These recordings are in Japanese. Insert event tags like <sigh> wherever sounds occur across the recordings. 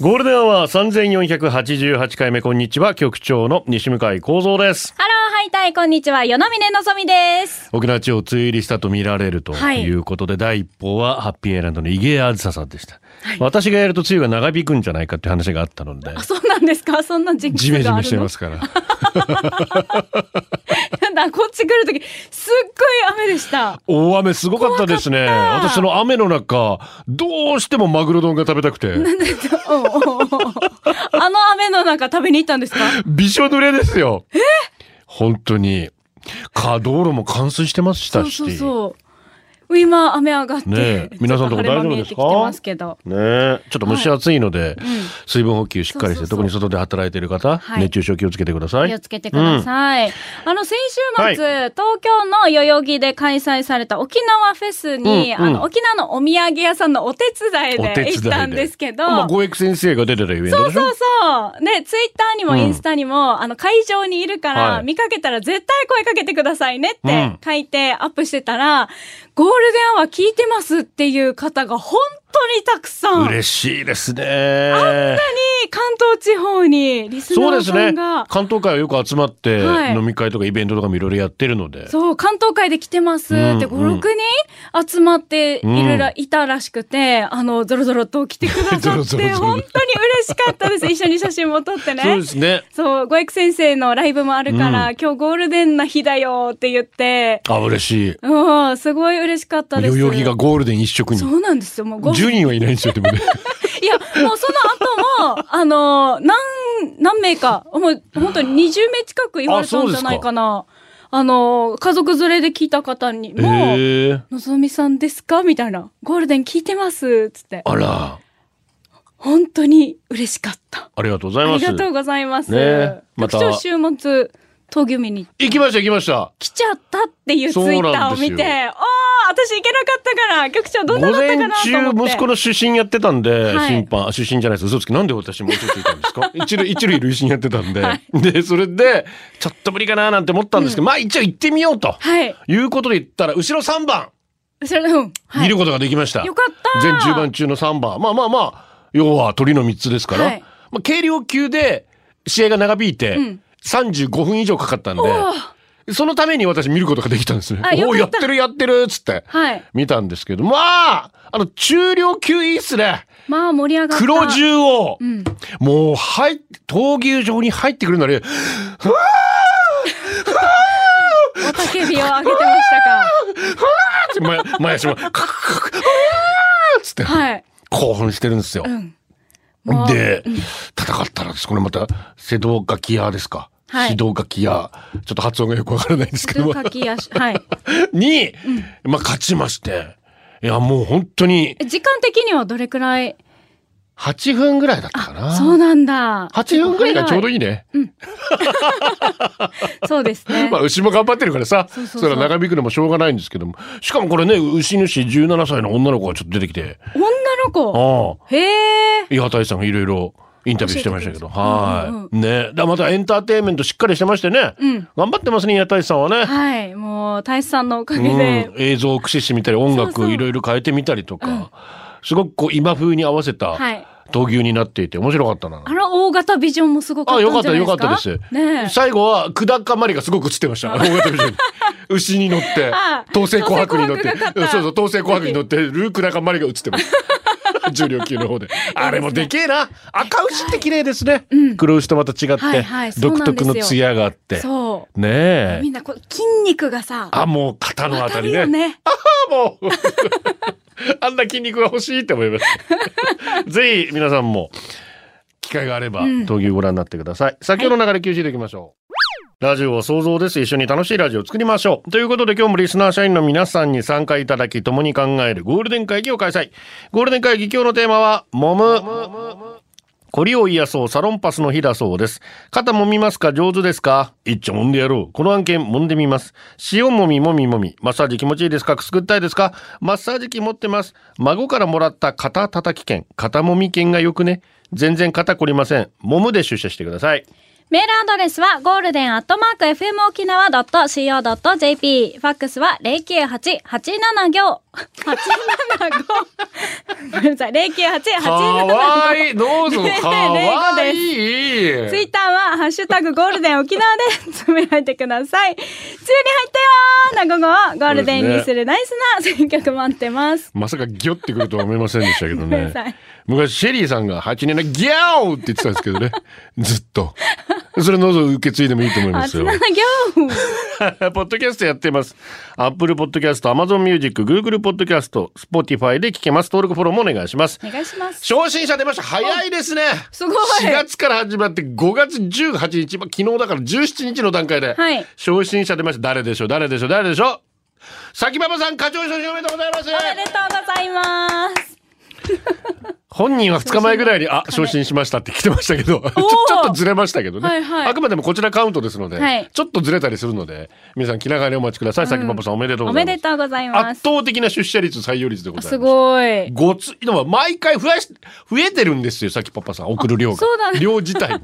ゴールデンアワー3488回目こんにちは局長の西向井光三です。ハローハイタイこんにちは与那峰のぞみです。沖縄地方梅雨入りしたと見られるとはいいうことで、第一報はハッピーエイランドの池江あずささんでした、私がやると梅雨が長引くんじゃないかっていう話があったので。あそうなんですか？そんなジンクスジメジがあるの？メしてますから。<laughs> なんだこっち来る時すっごい雨でした。大雨すごかったですね。私その雨の中どうしてもマグロ丼が食べたくて。おうおうおうあの雨の中食べに行ったんですか？びしょ濡れですよ。本当に。か道路も冠水してましたし。そうそうそう今雨上がって、ねえ皆さんのとこ大丈夫ですか晴れ間見えてきてますけど。ねえちょっと蒸し暑いので、ん。水分補給しっかりしてそうそうそう。特に外で働いている方、はい。熱中症気をつけてください。気をつけてください。あの、先週末、東京の代々木で開催された沖縄フェスに、うんうん。あの、沖縄のお土産屋さんのお手伝いでで。行ったんですけど、まあ、先生が出てたイベントでしょ？そうそう。で、ツイッターにもうん。インスタにも、あの、会場にいるから、はい。見かけたら絶対声かけてくださいねっうん。て書いてアップしてたら、ゴールデンアワー聞いてますっていう方が本当にたくさん。嬉しいですね。に関東地方にリスナーそうですね。さんが、関東会はよく集まって、はい。飲み会とかイベントとかもいろいろやってるので。そう、関東会で来てます。って、うん。5、6人集まっているら、うんいたらしくて、あの、ゾロゾロと来てくださって、<laughs> 本当に嬉しかったです。一緒に写真も撮ってね。そうですね。そう、ごエク先生のライブもあるから、うん。今日ゴールデンな日だよって言って、あ嬉しい。うん、すごい嬉しかったです。代々木がゴールデン一色に。そうなんですよ。もうゴール10人はいないんですよでもね。<laughs> いや、もうその後も、あの、何、何名か、もう本当に20名近く言われたんじゃないかな。あの、家族連れで聞いた方にも、へえのぞみさんですか？みたいな。ゴールデン聞いてます？つって。あら。本当に嬉しかった。ありがとうございあます。りがとうございます。ね。また週末、東京見に行きました行きました。来ちゃったっていうツイッターを見て、ああ、私行けなかったから、局長どんな午だったか前なと思って。中息子の出身やってたんで、はい。審判あ出身じゃないです。嘘つき。なんで私も嘘ついたんですか？一塁一塁塁審やってたんで、はい。でそれでちょっと無理かななんて思ったんですけど、まあ一応行ってみようと、はい。いうことで言ったら後ろ3番。それ、うん。はい。見ることができました、よかった。全10番中の3番。まあまあまあ要は鳥の3つですから、はい。まあ、軽量級で試合が長引いて、うん。35分以上かかったんでそのために私見ることができたんですねおおやってるやってるっつってはい。見たんですけどまああの中量級いいっすねまあ盛り上がった。黒銃を、んもう入っ闘牛場に入ってくるなりおたけびを上げてましたか。前前足もカクカクカクつってはい。興奮してるんですよ。うん。で、戦ったらですこれまた瀬戸垣屋ですか、はい指導垣屋ちょっと発音がよくわからないんですけどもかきやし、はい。<laughs> に、まあ勝ちましていやもう本当にえ時間的にはどれくらい？8分ぐらいだったかな。そうなんだ。8分ぐらいがちょうどいい。いいね。<laughs> そうですね。<laughs> まあ牛も頑張ってるからさ、それは長引くのもしょうがないんですけども。しかもこれね、牛主17歳の女の子がちょっと出てきて、女の子？ああ、へえ。伊畑さんがいろいろインタビューしてましたけど、はい。ね。だからまたエンターテインメントしっかりしてましてね。うん頑張ってますね、伊畑さんはね。はい。もう、大志さんのおかげうんで。、映像を駆使してみたり音楽いろいろ変えてみたりとか、すごくこう今風に合わせたはい闘牛になっていて面白かったな。あの大型ビジョンもすごかったあよかったよかったですねえ。最後は久高まりがすごく映ってました。大型ビジョンに牛に乗ってあ、統制琥珀に乗って、そうそう、統制琥珀に乗ってる久高まりが映ってます。<laughs> 重量級の方で。あれもでけえな。赤牛って綺麗ですね。黒牛とまた違って、独特の艶があって。そう。ねえみ。んなこう筋肉がさ、あ、もう肩のあたりね。ね。あもう <laughs> あんな筋肉が欲しいって思います。<laughs> ぜひ皆さんも機会があれば、うん闘牛ご覧になってください。先ほどの流れ吸収でいきましょう。ラジオは想像です。一緒に楽しいラジオを作りましょう。ということで今日もリスナー社員の皆さんに参加いただき共に考えるゴールデン会議を開催。ゴールデン会議今日のテーマは、もむ。コリを癒そうサロンパスの日だそうです。肩もみますか？上手ですか？一丁揉んでやろう。この案件揉んでみます。塩もみもみもみ。マッサージ気持ちいいですか？くすぐったいですか？マッサージ機持ってます。孫からもらった肩叩き券。肩もみ券がよくね？全然肩こりません。揉むで出社してください。メールアドレスはゴールデンアットマーク FM 沖縄 .co.jp。ファックスは098-875。875。ごめんなさい。098-875。かわいい。どうぞ。ねかわいい。ツイッターは、ハッシュタグゴールデン沖縄で <laughs> つぶやいてください。梅雨に入ったよーな午後をゴールデンにするナイスな選曲待ってます。まさかギョってくるとは思いませんでしたけどね。<laughs> 昔シェリーさんが8年でギャオって言ってたんですけどね。ずっと。<laughs> それどうぞ受け継いでもいいと思いますよ。87行 <laughs> ポッドキャストやってます。Apple Podcast、Amazon Music、Google Podcast、Spotify で聞けます。登録フォローもお願いします。お願いします。昇進者出ました。早いですね。すごい4月から始まって5月18日、まあ昨日だから17日の段階で。はい昇進者出ました。誰でしょう？誰でしょう？誰でしょう？崎馬場さん、課長昇進おめでとうございます。おめでとうございます。本人は2日前ぐらいに、あ、昇進しましたって来てましたけど、<laughs> ちょちょっとずれましたけどね。はいはいあくまでもこちらカウントですので、はいちょっとずれたりするので、皆さん気長にお待ちください。崎馬場さんおめでとうごおざいます。めでとうございます圧。倒的な出社率、採用率でございます。すごい。ごつ、でも毎回増やし、増えてるんですよ、さきパパさん。送る量が。そうだね量自体も。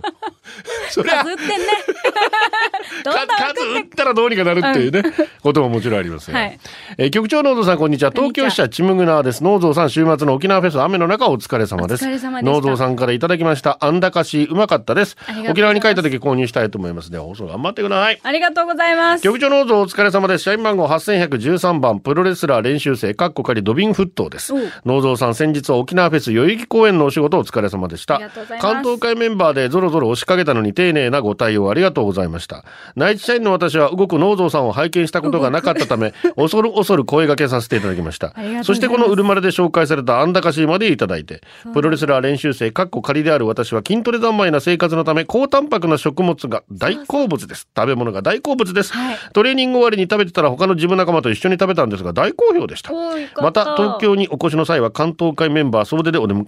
<laughs> それは数ってんね。<laughs> 数打ったらどうにかなるっていうね、ことももちろんありますよ。はいえー局長ノーゾーさんこんにちは。東京支社チムグナーです。ノーゾーさん週末の沖縄フェス雨の中お疲れれ様でしたノーゾーさんからいただきました。あんだかしうまかったです沖縄に帰った時購入したいと思いますね。放送頑張ってください。ありがとうございます。局長ノーゾーお疲れ様です。社員番号8113番、プロレスラー練習生、カッコ仮ドビンフットですおう。ノーゾーさん、先日は沖縄フェス代々木公園のお仕事お疲れ様でした関東会メンバーでゾロゾロ押しかけたのに丁寧なご対応ありがとうございました。内地社員の私は動くノーゾーさんを拝見したことがなかったため、<laughs> 恐る恐る声掛けさせていただきました。そしてこのウルマルで紹介されたあんだかしまでいただいて、プロレスラー練習生、カッコ仮である私は筋トレ三昧な生活のため、高タンパクな食物が大好物です。食べ物が大好物です。はいトレーニング終わりに食べてたら他のジム仲間と一緒に食べたんですが大好評でした。まったた東京にお越しの際は関東会メンバー総出でお出迎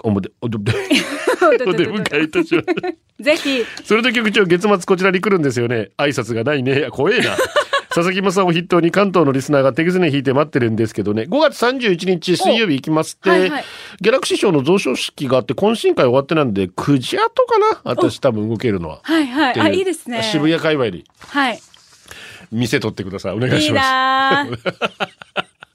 え、いたします。ぜひ、それで局長月末こちらに来るんですよね。挨拶がないね。いや怖えな。佐々木正を筆頭に関東のリスナーが手ぐずね引いて待ってるんですけどね。5月31日水曜日行きますって、はいはいギャラクシー賞の贈賞式があって懇親会終わってなんで9時後かな？私多分動けるのは。はいはい。あ、いいですね。渋谷界隈にはい。店取ってください。お願いします。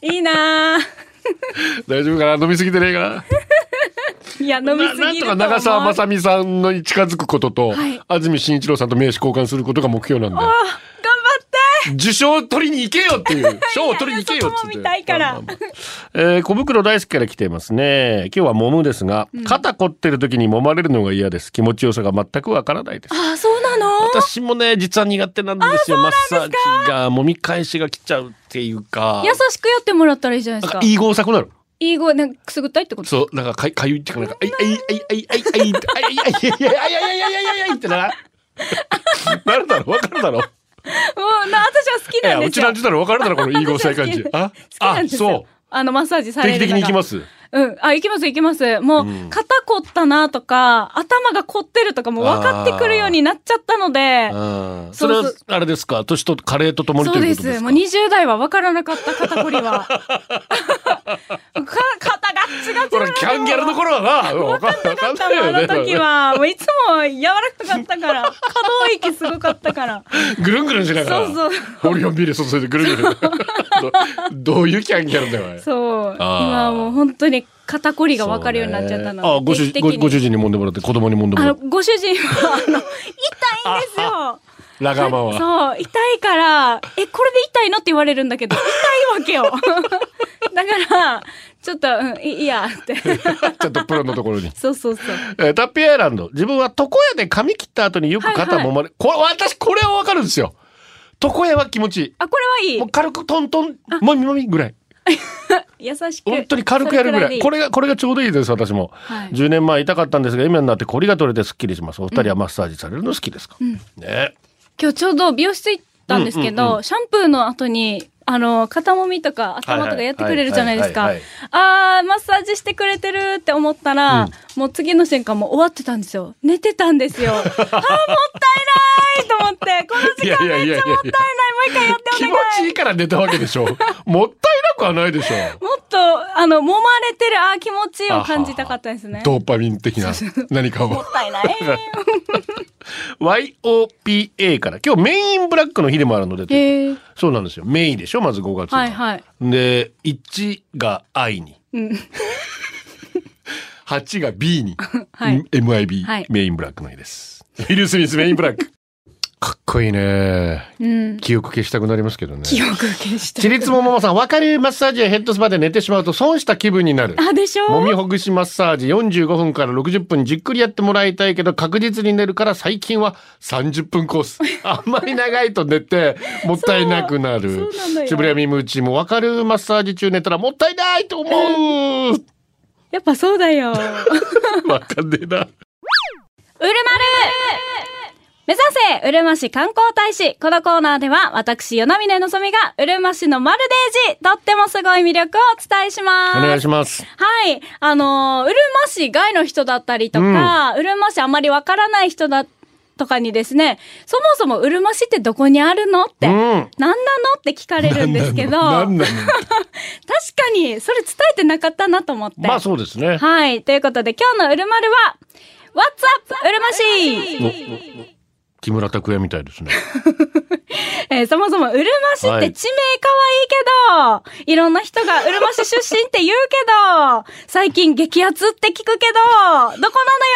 いいな <laughs> 大丈夫かな？飲みすぎてねえか <laughs> いや、飲みすぎなんとか長澤まさみさんのに近づくことと、はい安住紳一郎さんと名刺交換することが目標なんで。受賞取りに行けよっていう、<laughs> 賞を取りに行けよって。そこも見たいからえー小袋大好きから来ていますね。今日は揉むですが、肩凝ってる時に揉まれるのが嫌です。気持ちよさが全くわからないです。あ、そうなの？私もね、実は苦手なんですよ。マッサージが揉み返しが来ちゃうっていうか。優しくやってもらったらいいじゃないですか。なんかいい合作なる。いい声、なんかくすぐったいってこと？そう、なんかかいかゆいっていうか、なんか、あいあいあいあいあいあいあいあいあいあいあいあいあいあいあいってな。なるだろわかるだろもう、な、私は好きなんですよ。うちなんちゅうだろわかるだろこの <laughs> いい合成感じ。あ、あそ。あの、マッサージう。される。定期的に行きます？うん。あ、行きます行きます。もう、肩凝ったなとか、頭が凝ってるとかも分かってくるようになっちゃったので、うんそれはそうあれですか？年と加齢とともにとそうで。いうことですすかもう20代は分からなかった肩こりは。<laughs> か肩がッチガチこれキャンギャルの頃はな。分かんなかったよあの時ねは、もういつも柔らかかったから、可動域すごかったから。ぐるんぐるんしながら。そうそう。オリオンビール注いでぐるんぐる。ん <laughs> どどういうキャンギャルだよそう。今はもう本当に肩こりが分かるようになっちゃったの。あご主定期的に。ごご主人に揉んでもらって子供に揉んでもらって。ご主人は、あの、痛いんですよ。ラガーマンは。そう、痛いから、え、これで痛いの？って言われるんだけど、痛いわけよ。<laughs> だから、ちょっと、うん、いいや、って。<laughs> ちょっとプロのところにそうそうそう。えータッピーアイランド自分は床屋で髪切った後によく肩揉まれ、これ私これはわかるんですよ床屋は気持ちいいあ、これはいいもう。軽くトントンもみもみぐらい <laughs> 優しく。本当に軽くやるぐらい。これれが、これがちょうどいいです、私も。はい10年前痛かったんですが、今になってコリが取れてスッキリします。お二人はマッサージされるの好きですか、ね今日ちょうど美容室行ったんですけど、うんうんうシャンプーの後に、あの、肩もみとか頭とかやってくれるじゃないですか。あー、マッサージしてくれてるって思ったら、もう次の瞬間もう終わってたんですよ。寝てたんですよ。<laughs> あー、もったいないと思って、この時間めっちゃもったいない。もう一回やってお気持願い。ちいいから寝たわけでしょ。もったいなくはないでしょ。もっと、あの、揉まれてる、あー、気持ちいいを感じたかったですね。ドーパミン的な何かをも。ったいない。<laughs> YOPA から今日メインブラックの日でもあるので。そうなんですよメイでしょまず5月がはいはい。で1が I に、うん。8が <laughs> B に、はい MIB、はいメインブラックの日ですウィル・スミスメインブラックかっこいいねうん。記憶消したくなりますけどね記憶消した。ちりつもももさんわかるマッサージやヘッドスパで寝てしまうと損した気分になるあ、でしょ？もみほぐしマッサージ45分から60分じっくりやってもらいたいけど確実に寝るから最近は30分コース。<laughs> あんまり長いと寝てもったいなくなるそうそうなの。よしぶりやみむちもわかるマッサージ中寝たらもったいないと思う。やっぱそうだよ。うるまるわかんねえな。目指せうるま市観光大使このコーナーでは私、与那峰のぞみがうるま市のマルデージとってもすごい魅力をお伝えします。お願いします。はい。あのーうるま市外の人だったりとか、うるま市あまりわからない人だとかにですね、そもそもうるま市ってどこにあるのって、うん。何なのって聞かれるんですけど、<laughs> 確かにそれ伝えてなかったなと思って。まあそうですね。はい。ということで、今日のうるまるは、What's up うるま市木村拓哉みたいですね。<laughs> えーそもそもうるま市って地名可愛いけど、い、ろんな人がうるま市出身って言うけど、<laughs> 最近激アツって聞くけど、どこなのよ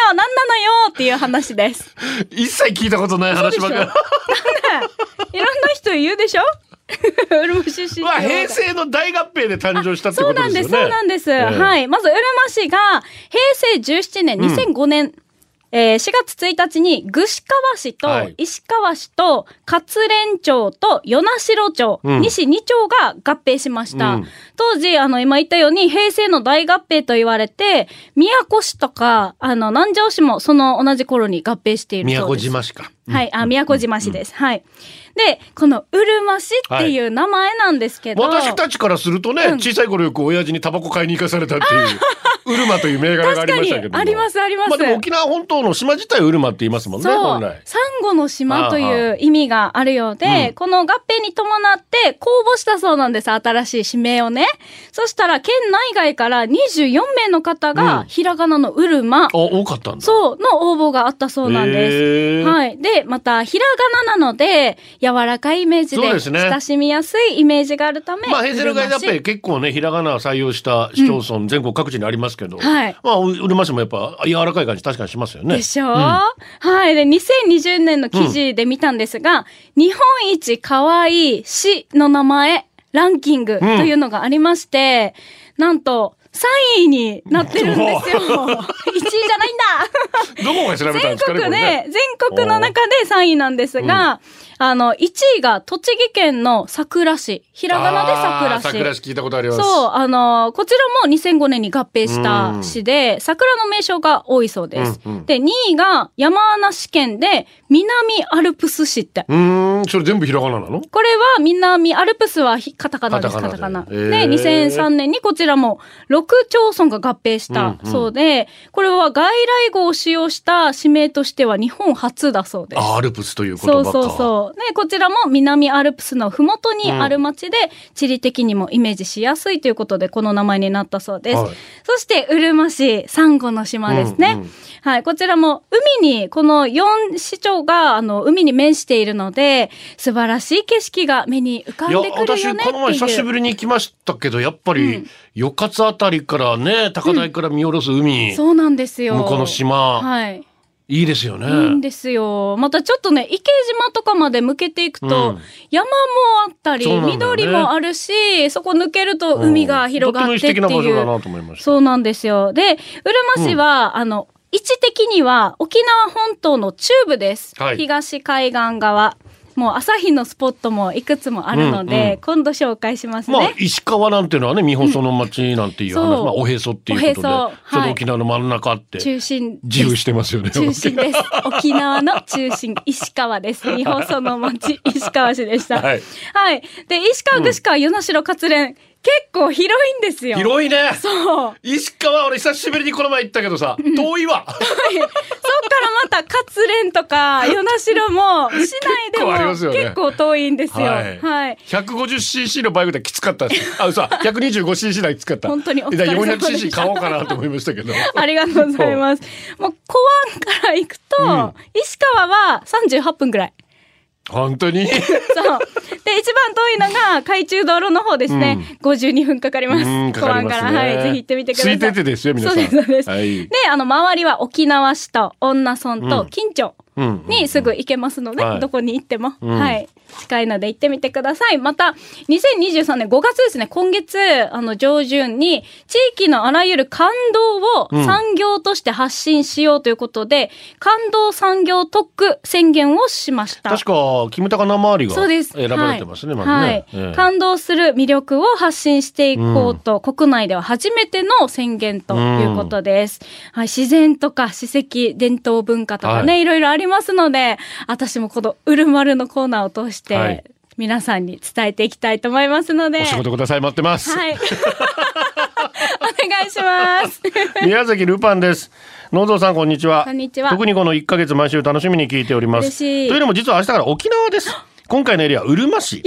何なのよっていう話です。<laughs> 一切聞いたことない話ばっかり。いろんな人言うでしょ？うるま出身平成の大合併で誕生したってそうことですよね。なんです、そうなんです。ええはい。まず、うるま市が、平成17年、2005年、えー4月1日に、串川市とはい石川市と勝連町と与那城町、うん西2町が合併しました。うん当時、あの、今言ったように、平成の大合併と言われて、宮古市とか、あの、南城市もその同じ頃に合併している宮古そうです。島しか。はい、あ、宮古島市です。はい。で、このうるま市っていう名前なんですけど、私たちからするとね、うん小さい頃よく親父にタバコ買いに行かされたっていう、ウルマという銘柄がありましたけども。確かにありますありますまあでも沖縄本島の島自体ウルマって言いますもんね、本来。。サンゴの島という意味があるようで、うんこの合併に伴って公募したそうなんです、新しい指名をね。そしたら、県内外から24名の方うんが、ひらがなのうるま、あ、多かったんだ。そう、の応募があったそうなんです。はい。で、また、ひらがななので、柔らかいイメージで、親しみやすいイメージがあるため、まあ平成の外だっぱり結構ね、ひらがなを採用した市町村、全国各地にありますけど、はい。まあ、うるま市もやっぱ柔らかい感じ確かにしますよね。でしょ、はい。で、2020年の記事で見たんですが、日本一可愛い市の名前、ランキングというのがありまして、なんと、3位になってるんですよ。1 <laughs> 位じゃないんだ <laughs> どこが調べたんですかね、全国で、ね。全国の中で3位なんですが、あの、1位が栃木県の桜市。ひらがなで桜市。桜市聞いたことあります。そう、あのこちらも2005年に合併した市で、桜の名称が多いそうです。うんうんで、2位が山梨県で南アルプス市って。うーん、それ全部ひらがななの？これは南アルプスはひカタカナです、カカタカナ。で、2003年にこちらも6町村が合併したうんうんそうで、これは外来語を使用した指名としては日本初だそうです。あアルプスという言葉か。そうそうそう。で、こちらも南アルプスのふもとにある町で、地理的にもイメージしやすいということで、この名前になったそうです。はいそして、うるま市、サンゴの島ですね。うんうんはい。こちらも、海に、この4市町が、あの、海に面しているので、素晴らしい景色が目に浮かんでくるよねっていう。私この前久しぶりに行きましたけどやっぱり、よかつあたりからね高台から見下ろす海、そうなんですよ。向こうの島、はい。いいですよね。いいんですよ。またちょっとね、池島とかまで向けていくと、うん山もあったり、ね緑もあるし、そこ抜けると海が広がってっていう。とっても素敵な場所だなと思いました。そうなんですよ。で、うるま市は、あの、位置的には沖縄本島の中部です。はい東海岸側。もう朝日のスポットもいくつもあるので、うんうん今度紹介しますまあね。石川なんていうのはね、三保その町なんていう話、そうまあおへそっていうことで、おへそはいちょうど沖縄の真ん中あって、中心自由してますよね。中心です。<laughs> 沖縄の中心、石川です。日本その町、石川市でした。ははいい。で、石川、串川、与那城、勝連、結構広いんですよ。広いね。そう。石川俺久しぶりにこの前行ったけどさ、遠いわ。<laughs> そっからまた勝連とか、<laughs> 与那城も、市内でもますよね結構遠いんですよ。ははいい。150cc のバイクできつかったし。あ、嘘。<laughs> 125cc だきつかった。本当にお疲れ様でした 400cc 買おうかなと思いましたけど。ありがとうございます。もう、小湾から行くと、石川は38分ぐらい。本当に？そう。で、一番遠いのが海中道路の方ですね。52分かかります。うんかかりますね小湾から。はい。ぜひ行ってみてください。ついててですよ皆さんそうです、そうです。はいで、あの、周りは沖縄市と恩納村と金町うんにすぐ行けますので、はい。どこに行っても、ん。はい。近いので行ってみてください。また、2023年5月ですね、今月、あの、上旬に、地域のあらゆる感動を産業として発信しようということで、感動産業特区宣言をしました。確か、キムタカ生周りがそうです。選ばれてますね、はい。まずね。はい。ええ。感動する魅力を発信していこうと、国内では初めての宣言ということです。はい、自然とか史跡、伝統文化とかね、はい。い、ろいろありますので、私もこのうるまるのコーナーを通して、はい皆さんに伝えていきたいと思いますので。お仕事ください、待ってます。はい。お願いします。<laughs> 宮崎ルパンです。農蔵さんこんにちは。こんにちは特にこの1ヶ月毎週楽しみに聞いております。嬉しいというのも実は明日から沖縄です。今回のエリアうるま市。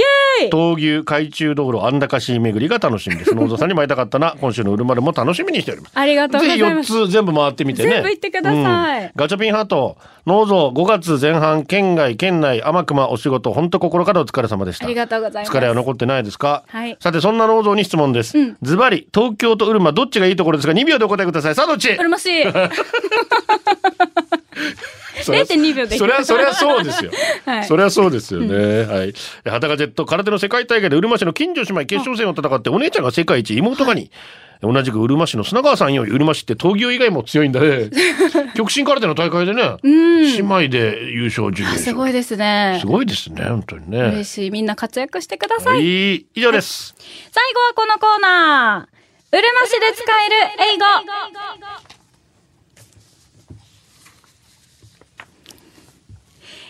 闘牛海中道路安高市巡りが楽しみです。農蔵さんにも会いたかったな。<laughs> 今週のうるまるも楽しみにしております。ありがとうござぜひ4います。つ全部回ってみてね。全部行ってくださいうんガチャピンハート、農蔵5月前半、県外、県内、天熊お仕事、本当心からお疲れ様でした。ありがとうございます。疲れは残ってないですか、はいさてそんな農蔵に質問ですズバリ東京とうるまどっちがいいところですか？2秒でお答えくださいさあどっち？うるましい。そりゃ0.2秒で。そりゃそりゃそうですよ、<laughs> はい。そりゃそうですよね、はい。裸ジェット空手の世界大会でうるま市の近所姉妹決勝戦を戦ってお姉ちゃんが世界一妹がに、同じくうるま市の砂川さんよりうるま市って闘牛以外も強いんだね。<laughs> 極真空手の大会でね、姉妹で優勝準優勝。すごいですね。す。ごいですね本当にね。嬉しい。みんな活躍してくださ。はい。い以上です、最後はこのコーナー。うるま市で使える英語。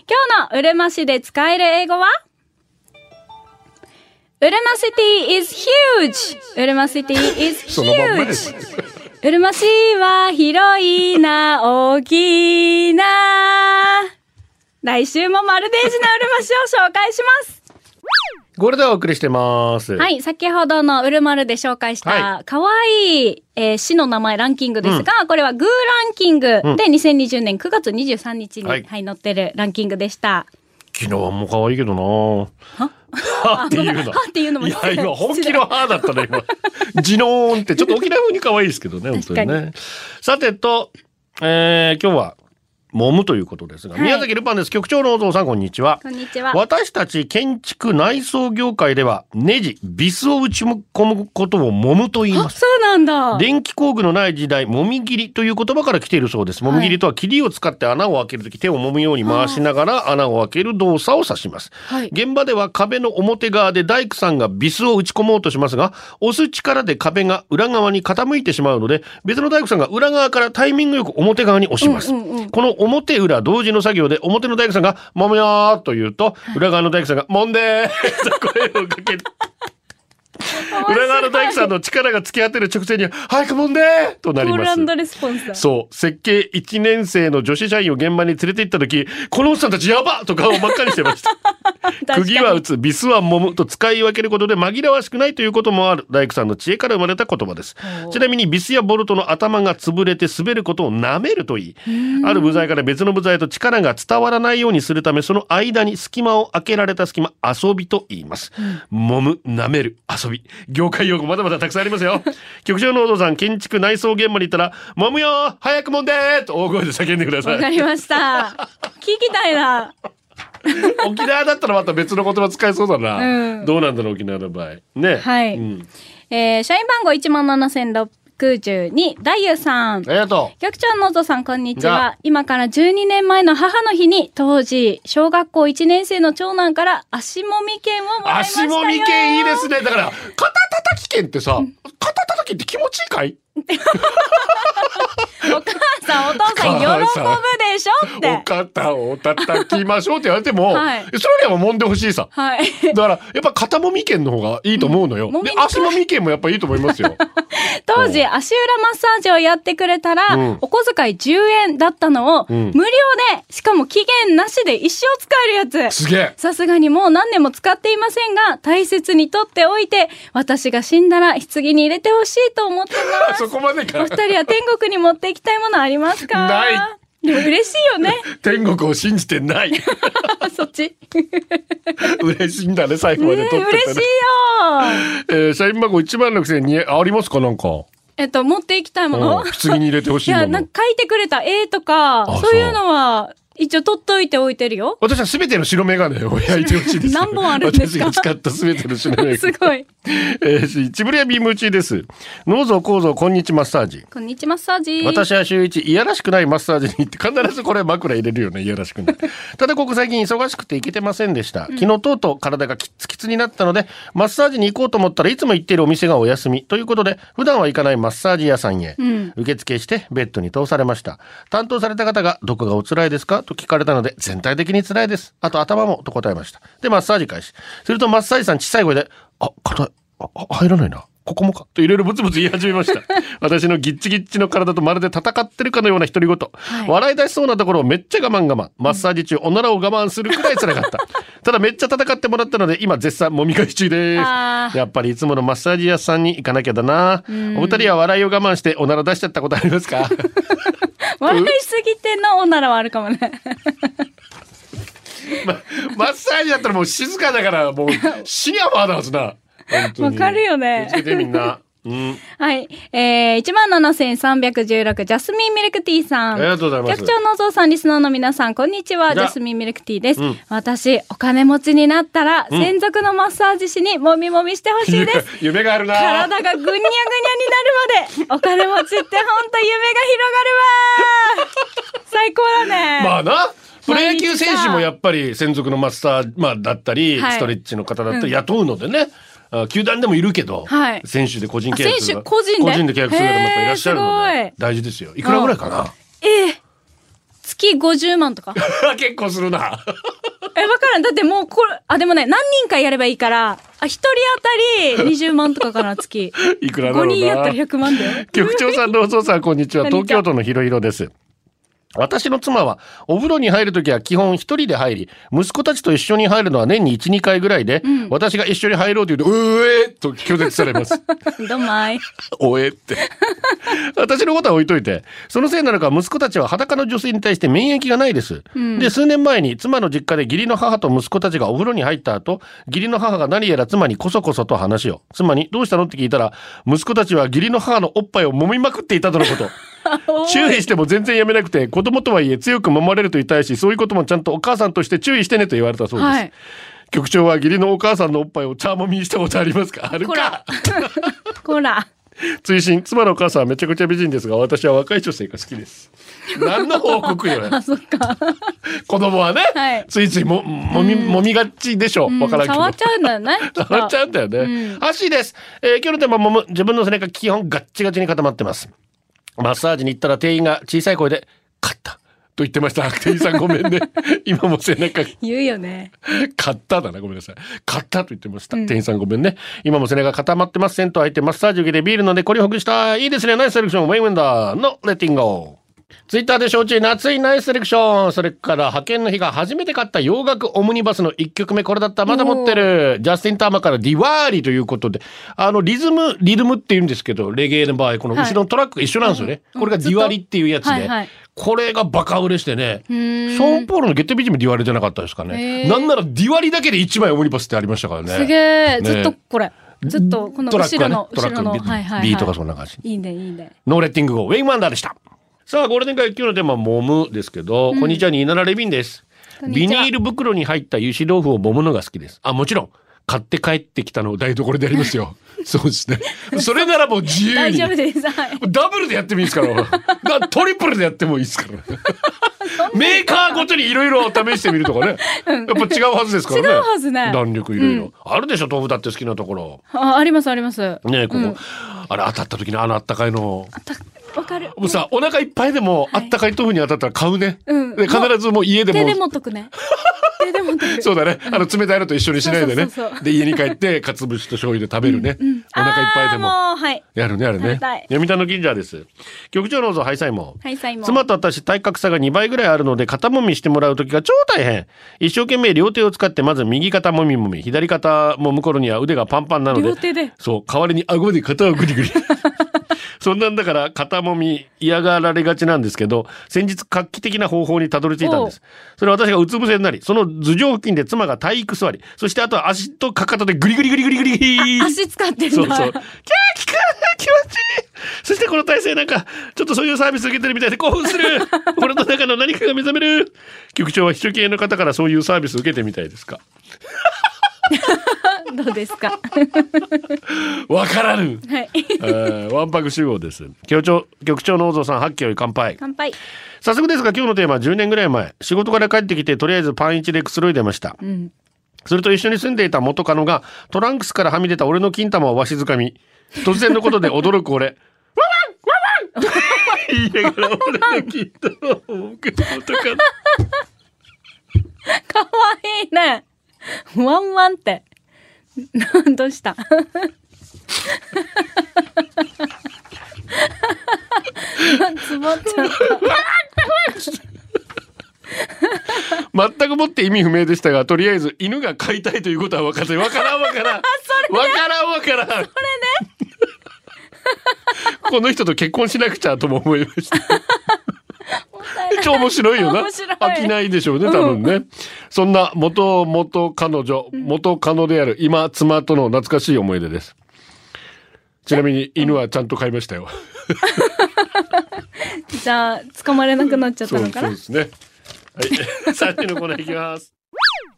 今日のうるま市で使える英語は？うるまシティ is huge! うるまシティ is huge! うるま市は広いな、大きいな。来週もマルデージのうるま市を紹介します。これでお送りしてます。はい、先ほどのうるまるで紹介しはた、可愛い、えー市の名前ランキングですが、これはグーランキングで2020年9月23日に、ははい。い、載ってるランキングでした。昨日はもう可愛いけどな。は？っていうの。は？っていうのもいや、今本気のはだったね、今。ジノーンって、ちょっと沖縄風に可愛いですけどね、<laughs> 本当に確ね。さてと、えー、今日は、揉むということですが、はい宮崎ルパンです。局長のお父さん、こんにちは。こんにちは。私たち建築内装業界では、ネジ、ビスを打ち込むことを揉むと言いあ、ます。そうなんだ。電気工具のない時代、もみ切りという言葉から来ているそうです。もみ切りとは切りを使って穴を開けるとき手を揉むように回しながら穴を開ける動作を指します。はい現場では壁の表側で大工さんがビスを打ち込もうとしますが、押す力で壁が裏側に傾いてしまうので、別の大工さんが裏側からタイミングよく表側に押します。この表裏同時の作業で表の大工さんが、もむよーと言うと、裏側の大工さんが、もんでー <laughs> と声をかける。裏側の大工さんの力が突き当てる直前には、早くもんでーとなります。そう。設計1年生の女子社員を現場に連れて行った時、このおっさんたちやばと顔を真っ赤にしてました。<laughs> 釘は打つ、ビスは揉むと使い分けることで紛らわしくないということもある大工さんの知恵から生まれた言葉です。ちなみにビスやボルトの頭が潰れて滑ることを舐めるといい、ある部材から別の部材と力が伝わらないようにするため、その間に隙間を開けられた隙間、遊びと言います。揉む、舐める、遊び。業界用語まだまだたくさんありますよ。<laughs> 局長のお父さん、建築内装現場に行ったら、揉むよー早く揉んでーと大声で叫んでください。わかりました。<laughs> 聞きたいな。沖縄だったらまた別の言葉使えそうだな。うんどうなんだろう、沖縄の場合。ね。はいうんえー社員番号1万7600 112、ダイユさん。ありがと局長のぞさん、こんにちは。今から12年前の母の日に、当時、小学校1年生の長男から足もみ券をもらいましたよ。足もみ券いいですね。だから、肩叩き券ってさ、肩叩きって気持ちいいかい？<laughs> お母さん、お父さん、喜ぶでしょ？っおて。肩を叩きましょうって言われても、はいそれよりは揉んでほしいさ。はい。だから、やっぱ肩もみ券の方がいいと思うのよ。でうん揉みに、くい足もみ券もやっぱいいと思いますよ。<laughs> 当時、足裏マッサージをやってくれたら、うんお小遣い10円だったのを、ん無料で、しかも期限なしで一生使えるやつ。すげえ。さすがにもう何年も使っていませんが、大切に取っておいて、私が死んだら棺に入れてほしいと思ってます。<laughs> そこまでかお。二人は天国に持っていきたいものありますか？ないでも嬉しいよね。<laughs> 天国を信じてない。<laughs> そっち。<laughs> 嬉しいんだね、最後までね取って嬉しいよてね。えー社員番号1万6000にありますかなんか？えっと、持っていきたいもの？うん棺に入れてほしいや、いものなん。か書いてくれた絵とかあ、そういうのは、一応取っといておいてるよ。私はすべての白眼鏡を <laughs> 焼いてほしいです。何本あるんですか？私が使ったすべての白眼鏡。すごい。<laughs> えー、ちぶりやビーム中です。脳臓構造こんにちマッサージ。こんにちマッサージ。私は週一いやらしくないマッサージに行って必ずこれ枕入れるよね <laughs> いやらしくないただここ最近忙しくて行けてませんでした昨日とうとう体がキッツキツになったのでマッサージに行こうと思ったらいつも行っているお店がお休みということで普段は行かないマッサージ屋さんへ、受付してベッドに通されました担当された方がどこがお辛いですか？と聞かれたので全体的に辛いです。あと頭もと答えました。でマッサージ開始。するとマッサージさん小さい声であ硬い。ああ入らないな。ここもかといろいろブツブツ言い始めました。<laughs> 私のギッチギッチの体とまるで戦ってるかのような独り言。い笑い出しそうなところをめっちゃ我慢我慢。マッサージ中おならを我慢するくらい辛かった。<laughs> ただめっちゃ戦ってもらったので今絶賛揉み返し中です。やっぱりいつものマッサージ屋さんに行かなきゃだな。お二人は笑いを我慢しておなら出しちゃったことありますか？<laughs> 笑いすぎてのおならはあるかもね。まマッサージだったらもう静かだからもう死にはまだはずな。わかるよね気をつけてみんな。<laughs> うん。はい。えー、17,316ジャスミンミルクティーさん。ありがとうございます局長のぞうさん、リスナーの皆さん、こんにちは。ジャスミンミルクティーです。うん私、お金持ちになったら、専属のマッサージ師にもみもみしてほしいです。<laughs> 夢があるな。体がぐにゃぐにゃになるまで、お金持ちってほんと夢が広がるわ <laughs> 最高だね。まあな。プロ野球選手もやっぱり専属のマスター、まあ、だったり、はいストレッチの方だったり雇うのでね、あ球団でもいるけど、はい選手で個人契約するあ選手個人で？個人で契約する方もやっぱいらっしゃるので大事ですよいくらぐらいかな？ええ月50万とか。<laughs> 結構するなえ、わからん。だってもうこれ、あ、でもね、何人かやればいいから、あ、一人当たり20万とかかな、月。<laughs> いくらだろう5人やったらな100万だよ。<laughs> 局長さん、ローソンさん、こんにちは。こんにちは東京都のひろひろです。私の妻は、お風呂に入るときは基本一人で入り、息子たちと一緒に入るのは年に1、2回ぐらいで、私が一緒に入ろうと言うと、うえーと拒絶されます。<laughs> どんまい。おえって。私のことは置いといて、そのせいなのか息子たちは裸の女性に対して免疫がないです。で、数年前に妻の実家で義理の母と息子たちがお風呂に入った後、義理の母が何やら妻にこそこそと話を。妻にどうしたのって聞いたら、息子たちは義理の母のおっぱいを揉みまくっていたとのこと。<laughs> 注意しても全然やめなくて、子供とはいえ強く揉まれると言いたいし、そういうこともちゃんとお母さんとして注意してねと言われたそうです。はい。局長は義理のお母さんのおっぱいを茶揉みにしたことありますか？あるこから。<laughs> こら。追伸。妻のお母さんはめちゃくちゃ美人ですが私は若い女性が好きです。何の報告よ。<laughs> あ、そっか。子供はね、はい。ついついももみもみがちでしょ。うん。わからんけど。触っちゃうんだよね。触っちゃうんだよね、うん。アッシーです、えー今日のテーマもむ自分の背中基本ガッチガチに固まってますマッサージに行ったら店員が小さい声で「勝った」と言ってました <laughs> 店員さんごめんね <laughs> 今も背中言うよね。買っただな、ごめんなさい。買ったと言ってました。店員さんごめんね。今も背中固まってます。銭湯入ってマッサージ受けてビール飲んでこりほぐした。いいですね。ナイスセレクション。ウェインウェンダーのレッティンゴツイッターで承知、夏いナイスセレクション。それから派遣の日が初めて買った洋楽オムニバスの1曲目これだった。まだ持ってる。ジャスティン・ターマーからディワーリということで。あの、リズム、リズムって言うんですけど、レゲエの場合、この後ろのトラックが一緒なんですよね。うんこれがディワリっていうやつで。はいはいこれがバカ売れしてね。ショーン・ポールの Get Busy もディワリじゃなかったですかへね。ーなんならディワリだけで1枚オムニバスってありましたからね。すげえ。ねずっとこれ。ずっとこの後ろの、トラックの後ろの。はいはいはい。ビートがそんな感じ。いいね、いいね。 No Letting Go、ウェインワンダーでした。さあ、ゴールデン会今日のテーマはもむですけど、こんにちは、ニーナラレビンです。ビニール袋に入った油脂豆腐を揉むのが好きです。あ、もちろん。買って帰ってきたのを台所でやりますよ。<laughs> そうですね。それならもう自由に。大丈夫です。はい。ダブルでやってもいいですから。<laughs> だトリプルでやってもいいですから。メーカーごとにいろいろ試してみるとかね。やっぱ違うはずですからね。違うはずね弾力いろいろ。あるでしょ、豆腐だって好きなところ。あ、ありますあります。ねここ。あれ当たった時にあのあったかいの。わかる。もうさ、お腹いっぱいでもあったかい豆腐に当たったら買うね。うんで必ずもう家でも。手で持っとくね。手でとく。そうだね。あの冷たいのと一緒にしないでね。で、家に帰って、かつぶしと醤油で食べるね。お腹いっぱいでも。はい。やるね、やるね食べたい。読谷の銀座です。局長のぞ、ハイサイモン。はい、サイ。妻と私体格差が2倍ぐらいあるので肩もみしてもらう時が超大変一生懸命両手を使ってまず右肩もみもみ左肩もむ頃には腕がパンパンなので両手でそう代わりに顎で肩をグリグリそんなんだから肩もみ嫌がられがちなんですけど先日画期的な方法にたどり着いたんです。それは私がうつ伏せになりその頭上付近で妻が体育座り。そしてあとは足とかかとでグリグリグリグリグリ足使ってる。そうそう。キャー聞く気持ちいい。そしてこの体勢なんか、ちょっとそういうサービス受けてるみたいで興奮する。<laughs> 俺の中の何かが目覚める。局長は秘書系の方からそういうサービス受けてみたいですか？どうですか？<laughs> わからぬ、はい。えー、わんぱく集合です。局長、局長の大蔵さん、発揮より乾杯。乾杯。早速ですが今日のテーマは10年ぐらい前、仕事から帰ってきてとりあえずパン一でくつろいでました。んそれと一緒に住んでいた元カノがトランクスからはみ出た俺の金玉をわしづかみ。突然のことで驚く俺。ワンワンワンワン言いながら俺の金玉を僕の元カノ。<laughs> かわいいね。ワンワンって。<laughs> どうした？つぼっちゃった。全くもって意味不明でしたが、とりあえず犬が飼いたいということは分かって、分からん分からん。<laughs> 分からん分からん。それね。この人と結婚しなくちゃとも思いました。超面白いよな。飽きないでしょうね、多分ね。そんな元元彼女、元カノである今妻との懐かしい思い出です。ちなみに犬はちゃんと飼いましたよ。<laughs> じゃあ、捕まれなくなっちゃったのかな？そうですね。はい。<laughs> さっきのコーナーいきます。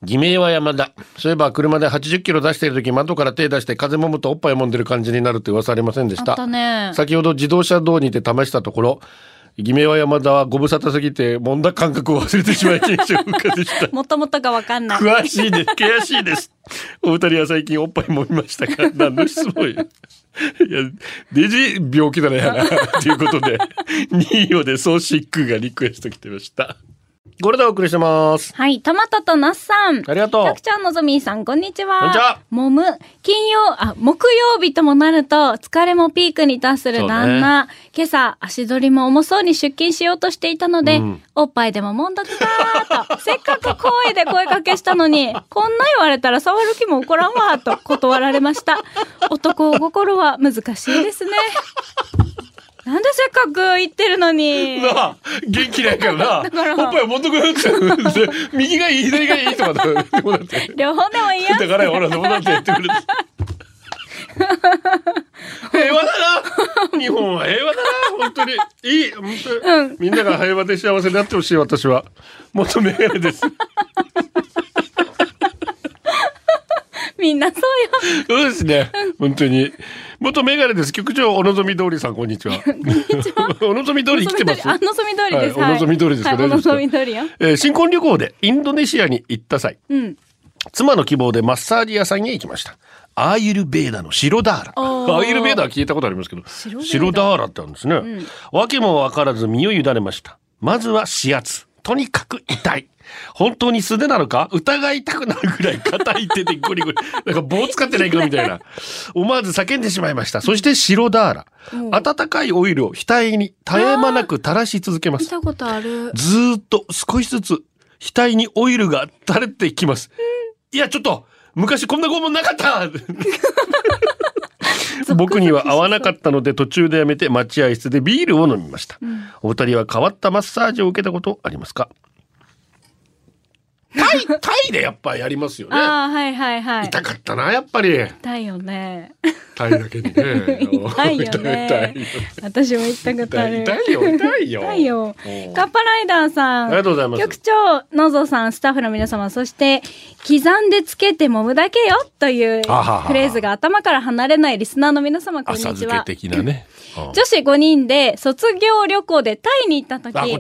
偽名は山田。そういえば車で80キロ出している時窓から手出して風もむとおっぱい揉んでる感じになるって噂ありませんでしあた。ったね。先ほど自動車道にて試したところ、偽名は山田はご無沙汰すぎて揉んだ感覚を忘れてしまい現象不可でした。もともとがわかんない。詳しいです。険しいです。お二人は最近おっぱい揉みましたか？何の質問よ。いや、デジ病気だねやな。ということで、2位をでソーシックがリクエスト来てました。これでお送りしてます。はい、トマトとナッさん。ありがとうたくちゃんのぞみーさん、こんにちは。こんにちはもむ、金曜、あ、木曜日ともなると、疲れもピークに達する旦那。今朝、足取りも重そうに出勤しようとしていたので、うんおっぱいでももんどくかーと、<laughs> せっかく声で声かけしたのに、こんな言われたら触る気も起こらんわ、と断られました。男心は難しいですね。なんでせっかく言ってるのに。なあ、元気ないからな。<laughs> からおっぱい持っとくよって。<laughs> 右がいい、左がいいとかだ。<laughs> 両方でもいいやだからほら、どうなってやってくれて。平和だな日本は平和だな本当に。いい本当に、みんなが平和で幸せになってほしい、私は。元メガネです。みんなそうよ。そうですね。本当に。元メガネです。局長、お望み通りさん、こんにちは。<laughs> お望み通り生きてます？あ、望み通りです。はいお望み通りですお望み通りよ。えー新婚旅行でインドネシアに行った際、うん。妻の希望でマッサージ屋さんに行きました。アーユルベーダの白ダーラ。おーアーユルベーダは聞いたことありますけど、白白ダーラってあるんですね。わけもわからず身を委ねました。まずは指圧。とにかく痛い。本当に素手なのか？疑いたくなるぐらい硬い手でゴリゴリ。なんか棒使ってないかみたいな。思わず叫んでしまいました。そして白ダーラ。温かいオイルを額に絶え間なく垂らし続けます見。たことある。ずーっと少しずつ額にオイルが垂れてきます。いや、ちょっと昔こんな拷問なかった僕には合わなかったので途中でやめて待合室でビールを飲みました。お二人は変わったマッサージを受けたことありますか？変わイタイでやっぱやりますよねああ、はいはいはい。痛かったなやっぱり痛いよね。タイだけにね <laughs> 痛いよね。私も行ったことある。痛いよ痛いよ <laughs> 痛いようんカッパライダーさん。ありがとうございます局長、のぞさん、スタッフの皆様、そして、刻んでつけて揉むだけよというフレーズが頭から離れないリスナーの皆様、こんに浅漬けちは。的なね、うん女子5人で卒業旅行でタイに行った時、本場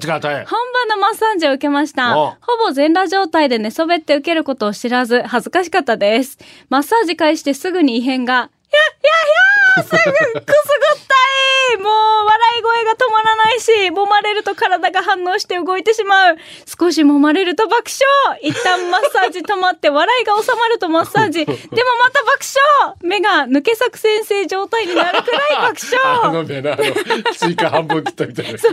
のマッサージを受けました。おほぼ全裸状態で寝そべって受けることを知らず、恥ずかしかったです。マッサージ開してすぐに異変が、やいやいやーすぐクソないし、揉まれると体が反応して動いてしまう。少し揉まれると爆笑。一旦マッサージ止まって笑いが収まるとマッサージ。<laughs> でもまた爆笑。目が抜け作先生状態になるくらい爆笑。あのねあのスイカ半分切ったみたいな最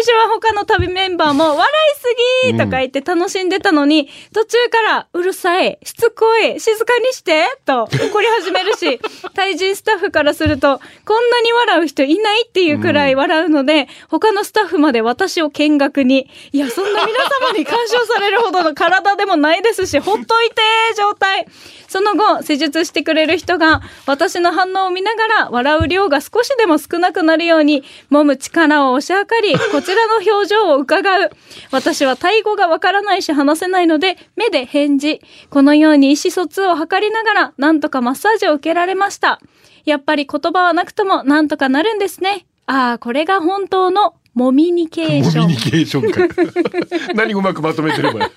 初は他の旅メンバーも笑いすぎとか言って楽しんでたのに、途中からうるさい、しつこい、静かにしてと怒り始めるし、タイ人スタッフからすると、こんなに笑う人いないっていうくらい笑うので、で他のスタッフまで私を見学に、いや、そんな皆様に鑑賞されるほどの体でもないですし、ほっといて状態。その後、施術してくれる人が、私の反応を見ながら、笑う量が少しでも少なくなるように、揉む力を押し量り、こちらの表情を伺う。私はタイ語がわからないし話せないので、目で返事。このように意思疎通を図りながら、なんとかマッサージを受けられました。やっぱり言葉はなくとも、なんとかなるんですね。ああ、これが本当の、モミニケーション。モミニ。ケーションか。<laughs> 何うまくまとめてれば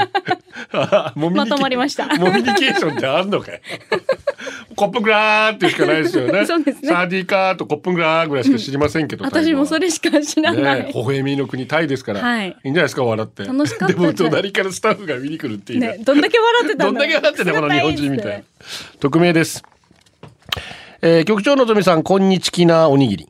<laughs> まとまりました。<laughs> モミニケーションってあんのかよコップグラーっていうしかないですよね。そうですね。サーディーカーとコップグラーぐらいしか知りませんけど、私もそれしか知らない。微笑みの国タイですから、はい。いんじゃないですか笑って。楽しかったでも隣からスタッフが見に来るっていうね。ね、どんだけ笑ってたのどんだけ笑ってんだこの日本人みたいな。な。匿名です、えー、局長のぞみさんこんにちきなおにぎり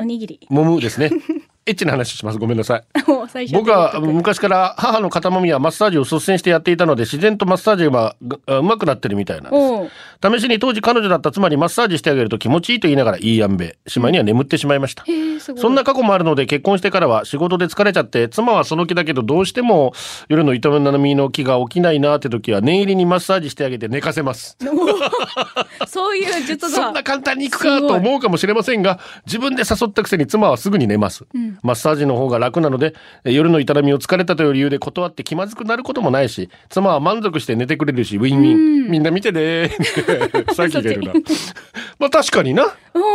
おにぎり。もむですね。<laughs> エッチな話します。ごめんなさい。<laughs> 僕は昔から母の肩もみやマッサージを率先してやっていたので自然とマッサージがうまくなってるみたいなんです試しに当時彼女だった妻にマッサージしてあげると気持ちいいと言いながらいいやんべしまいには眠ってしまいました。へえ、すごい。そんな過去もあるので結婚してからは仕事で疲れちゃって妻はその気だけどどうしても夜の営みの気が起きないなって時は念入りにマッサージしてあげて寝かせます。<laughs> そういう術が。そんな。簡単にいくかと思うかもしれませんが自分で誘ったくせに妻はすぐに寝ます、マッサージの方が楽なのでえ夜の営みを疲れたという理由で断って気まずくなることもないし妻は満足して寝てくれるしウィンウィン、みんな見てねさっきがいるな <laughs> まあ確かにな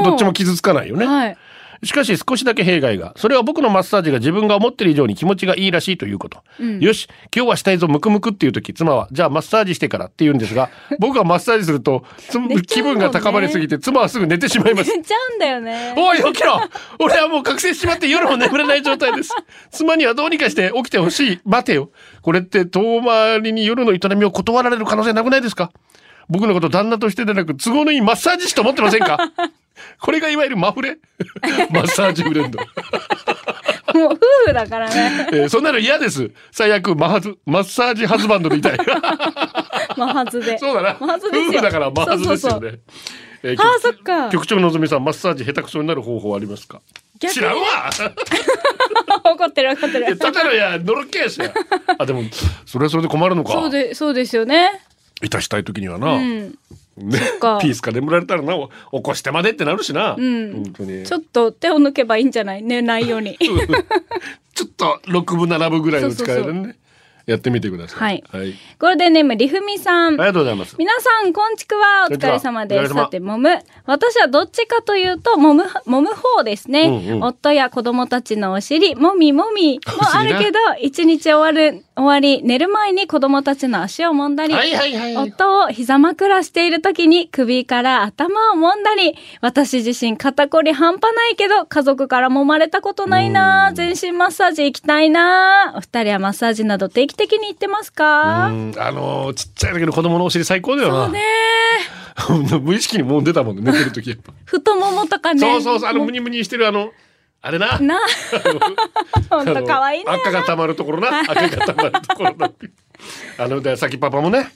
どっちも傷つかないよね、はい。しかし少しだけ弊害が。それは僕のマッサージが自分が思ってる以上に気持ちがいいらしいということ。よし、今日はしたいぞ、ムクムクっていう時、妻は、じゃあマッサージしてからって言うんですが、<laughs> 僕がマッサージすると、つ寝ち気分が高まりすぎて、妻はすぐ寝てしまいます。<laughs> 寝ちゃうんだよね。おい、起きろ俺はもう覚醒しちまって夜も眠れない状態です。妻にはどうにかして起きてほしい。待てよ。これって遠回りに夜の営みを断られる可能性なくないですか？僕のこと旦那としてでなく都合のいいマッサージ師と思ってませんか？<laughs> これがいわゆるマフレ？<laughs> マッサージブレンド。<laughs> もう夫婦だからね。えーそんなの嫌です。最悪マハズ、マッサージハズバンドでいたい。マハズで。そうだな。マハズ。夫婦だからマハズですよね。えーああ、そっか。局長のぞみさん、マッサージ下手くそになる方法ありますか？知らんわ怒ってる怒ってる。ただのや、のろけやしや。あ、でも、それはそれで困るのか。そうで、そうですよね。いたしたい時にはな。うん。ねかピースか眠られたらな、お起こしてまでってなるしな。ん本当に。ちょっと手を抜けばいいんじゃない？寝ないように。<laughs> ちょっと6分7分ぐらいの力でね、やってみてください。はいゴールデンネーム、りふみさん。ありがとうございます。皆さん、こんちくわ。お疲れ様です。さて、もむ。私はどっちかというと、もむ、もむ方ですね。うんうん夫や子供たちのお尻、もみもみもあるけど、一日終わる、終わり、寝る前に子供たちの足を揉んだり、はいはいはい。夫を膝枕している時に首から頭を揉んだり、私自身肩こり半端ないけど、家族から揉まれたことないな全身マッサージ行きたいなお二人はマッサージなど定期的に行ってますか？うんあのーちっちゃいだけど子供のお尻最高だよな。ね <laughs> 無意識にもう出たもんね、寝てる時やっぱ。<laughs> 太ももとかね。そうそうそう、あのもムニムニしてるあの、あれな。な、<laughs> ほんあのと可愛いね。赤が溜まるところな。赤が溜まるところな。あの、で、さっきパパもね、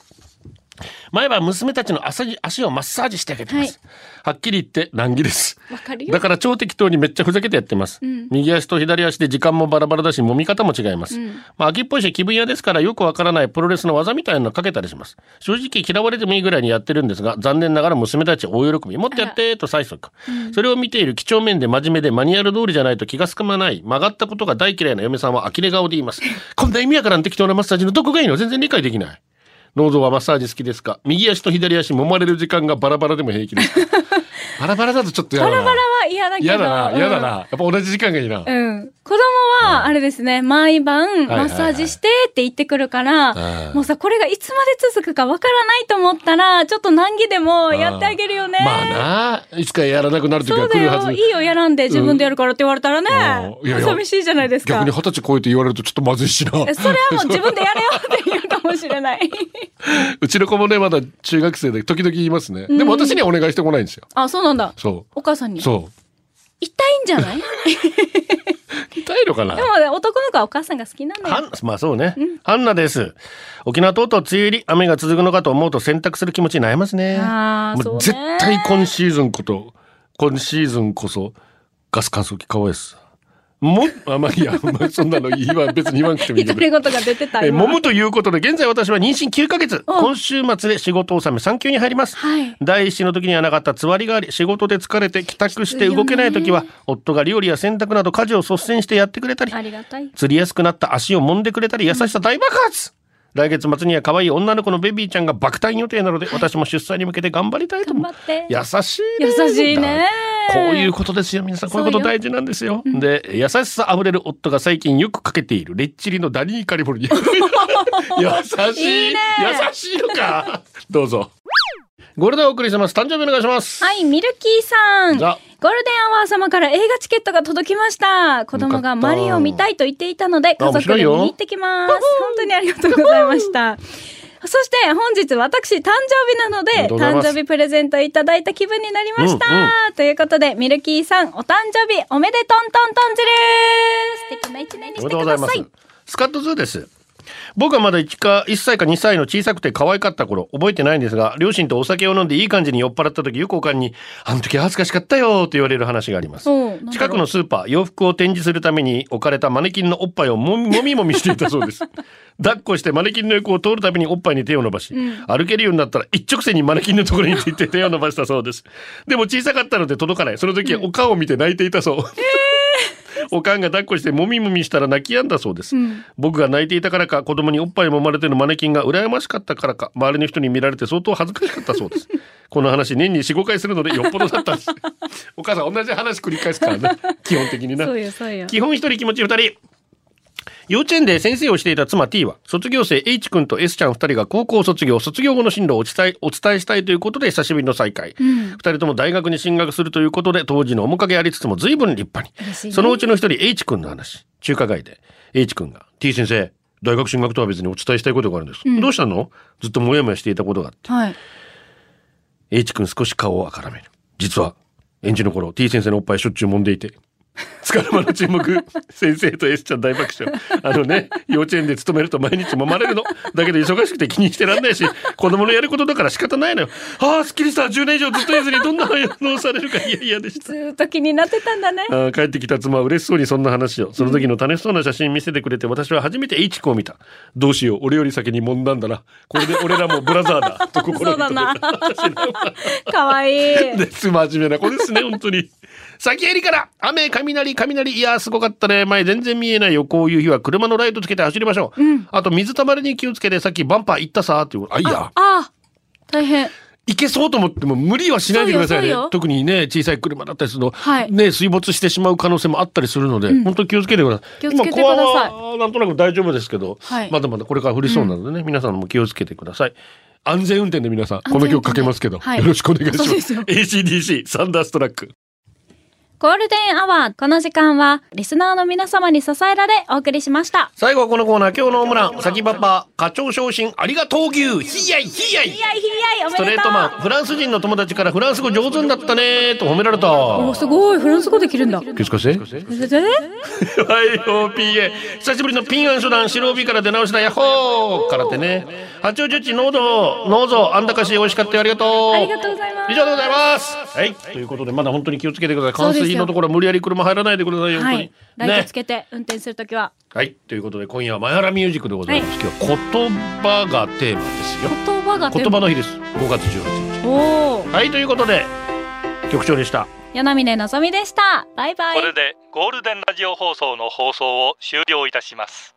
毎晩娘たちの足足をマッサージしてあげてます。はっきり言って難儀です。だから超適当にめっちゃふざけてやってます。右足と左足で時間もバラバラだし、揉み方も違います。まあ、秋っぽいし気分屋ですからよくわからないプロレスの技みたいなのかけたりします。正直嫌われてもいいぐらいにやってるんですが、残念ながら娘たち大喜び。もっとやってと催促。それを見ている几帳面で真面目でマニュアル通りじゃないと気が済まない、曲がったことが大嫌いな嫁さんは呆れ顔で言います。こんな意味わからん適当なマッサージのどこがいいの？全然理解できない。ノーゾーはマッサージ好きですか？右足と左足揉まれる時間がバラバラでも平気ですか？<laughs> バラバラだとちょっと嫌だな。バラバラは嫌だけど。嫌だな、嫌だうんな。やっぱ同じ時間がいいな。うん。子供は、あれですね、毎晩、いはいマッサージしてって言ってくるから、うんもうさ、これがいつまで続くかわからないと思ったら、ちょっと難儀でもやってあげるよね。まあな、いつかやらなくなる時は来るはずよ。い。いよ、やらんで自分でやるからって言われたらねうんいやい。や寂しいじゃないですか。逆に二十歳超えて言われるとちょっとまずいしな。えそれはもう自分でやれよって言うかもしれない。<laughs> うちの子もね、まだ中学生で時々言いますね。でも私にはお願いしてこないんですよ。あ、そうなんだ。そお母さんに？う。そう。痛いんじゃない？<laughs> 痛いのかな？でもね、男の子はお母さんが好きなんだよ。まあそうね。ハンナです。沖縄とうとう梅雨入り、雨が続くのかと思うと選択する気持ちに悩みますね。もう絶対今シーズンこと、今シーズンこそガス乾燥機買おうです。も、あ、まあいいや、まあそんなの言わん、別に言わんくてもいいけど。言が出てたえー、今揉むということで、現在私は妊娠9ヶ月。今週末で仕事納め3級に入ります。はい第一子の時にはなかったつわりがあり、仕事で疲れて帰宅して動けない時は、夫が料理や洗濯など家事を率先してやってくれたり、ありがたい。釣りやすくなった足を揉んでくれたり優しさ大爆発、来月末には可愛い女の子のベビーちゃんが爆誕予定なので私も出産に向けて頑張りたいと思って。優しいね。優しいね。こういうことですよ皆さん。こういうこと大事なんですよ。で優しさあふれる夫が最近よくかけているレッチリのダニーカリフォルニア。優しい。いいね。優しいのか。どうぞ。ゴールデンお送りします。誕生日お願いします。はい、ミルキーさん。ゴールデンアワー様から映画チケットが届きました。子供がマリオを見たいと言っていたので、あ家族で見に行ってきます。本当にありがとうございました。そして本日私誕生日なので誕生日プレゼントいただいた気分になりました、うんうんということでミルキーさんお誕生日おめでとんとんとんずるー素敵な一年にしてください。スカットズーです。僕はまだ 1, か1歳か2歳の小さくて可愛かった頃、覚えてないんですが、両親とお酒を飲んでいい感じに酔っ払った時、よくおかんに、あの時恥ずかしかったよと言われる話があります。<laughs> 近くのスーパー、洋服を展示するために置かれたマネキンのおっぱいをもみもみしていたそうです。<laughs> 抱っこしてマネキンの横を通るたびにおっぱいに手を伸ばし、歩けるようになったら一直線にマネキンのところについて手を伸ばしたそうです。でも小さかったので届かない。その時はお顔を見て泣いていたそう。おかんが抱っこしてもみもみしたら泣き止んだそうです、僕が泣いていたからか子供におっぱい揉まれてるマネキンが羨ましかったからか周りの人に見られて相当恥ずかしかったそうです。<laughs> この話年に45回するのでよっぽどだったんです。お母さん同じ話繰り返すからね。<laughs> 基本的にな。そうよそうよ。基本一人気持ち二人幼稚園で先生をしていた妻 T は卒業生 H 君と S ちゃん二人が高校卒業卒業後の進路をお伝えお伝えしたいということで久しぶりの再会、二人とも大学に進学するということで当時の面影ありつつも随分立派に、ね。そのうちの一人 H 君の話。中華街で。H 君が T 先生大学進学とは別にお伝えしたいことがあるんです、どうしたの？ずっともやもやしていたことがあって。はい。H 君少し顔を赤らめる。実は、園児の頃、T 先生のおっぱいしょっちゅう揉んでいて。つかの間の注目、先生と S ちゃん大爆笑。あのね、<laughs> 幼稚園で勤めると毎日揉まれるの。だけど忙しくて気にしてらんないし、子供のやることだから仕方ないのよ。ああ、すっきりした。10年以上ずっと言えずにどんな反応をされるか。嫌々でした。ず。ーっと気になってたんだね。あー帰ってきた妻は嬉しそうにそんな話を。その時の楽しそうな写真見せてくれて私は初めて H 君を見た。どうしよう。俺より先に揉んだんだな。これで俺らもブラザーだ。と心にそうだな。<laughs> かわいい。です真面目な。子ですね本当に先やりから雨雷雷いやーすごかったね。前全然見えないよ。こういう日は車のライトつけて走りましょう、あと水たまりに気をつけてさっきバンパー行ったさーっていう。あいや。ああ大変。行けそうと思っても無理はしないでくださいね。特にね小さい車だったりすると、はい。ね水没してしまう可能性もあったりするので、本当気をつけてください。気をつけてください。今なんとなく大丈夫ですけど、はい。まだまだこれから降りそうなのでね、皆さんも気をつけてください。安全運転で皆さんこの曲かけますけど、はい。よろしくお願いします。すよ。ACDC Thunderstruckゴールデンアワー。この時間は、リスナーの皆様に支えられ、お送りしました。最後はこのコーナー、今日のオムラン、先パパ、課長昇進ありがとう牛、ひやいひやいひやいひやい、おめでとうストレートマン、フランス人の友達からフランス語上手になったねと褒められた。お、すごい。フランス語できるんだ。 Qu'est-ce que c'est はい、OPA。久しぶりのピンアンシュラン、白帯から出直した、ヤッホーからってね。八王子っち、ノード、ノーゾ、あんだかし、美味しかったよ、ありがとう。ありがとうございます以上でございます。はい。ということで、まだ本当に気をつけてください。冠そうですよ水のところは無理やり車入らないでくださいよ、本当にはい。。ライトつけて、運転するときは。はい。ということで、今夜はマヤラミュージックでございます。今日は言葉がテーマですよ。言葉が言葉の日です。5月18日。おー。はい。ということで、局長でした。柳峰のぞみでした。バイバイ。これでゴールデンラジオ放送の放送を終了いたします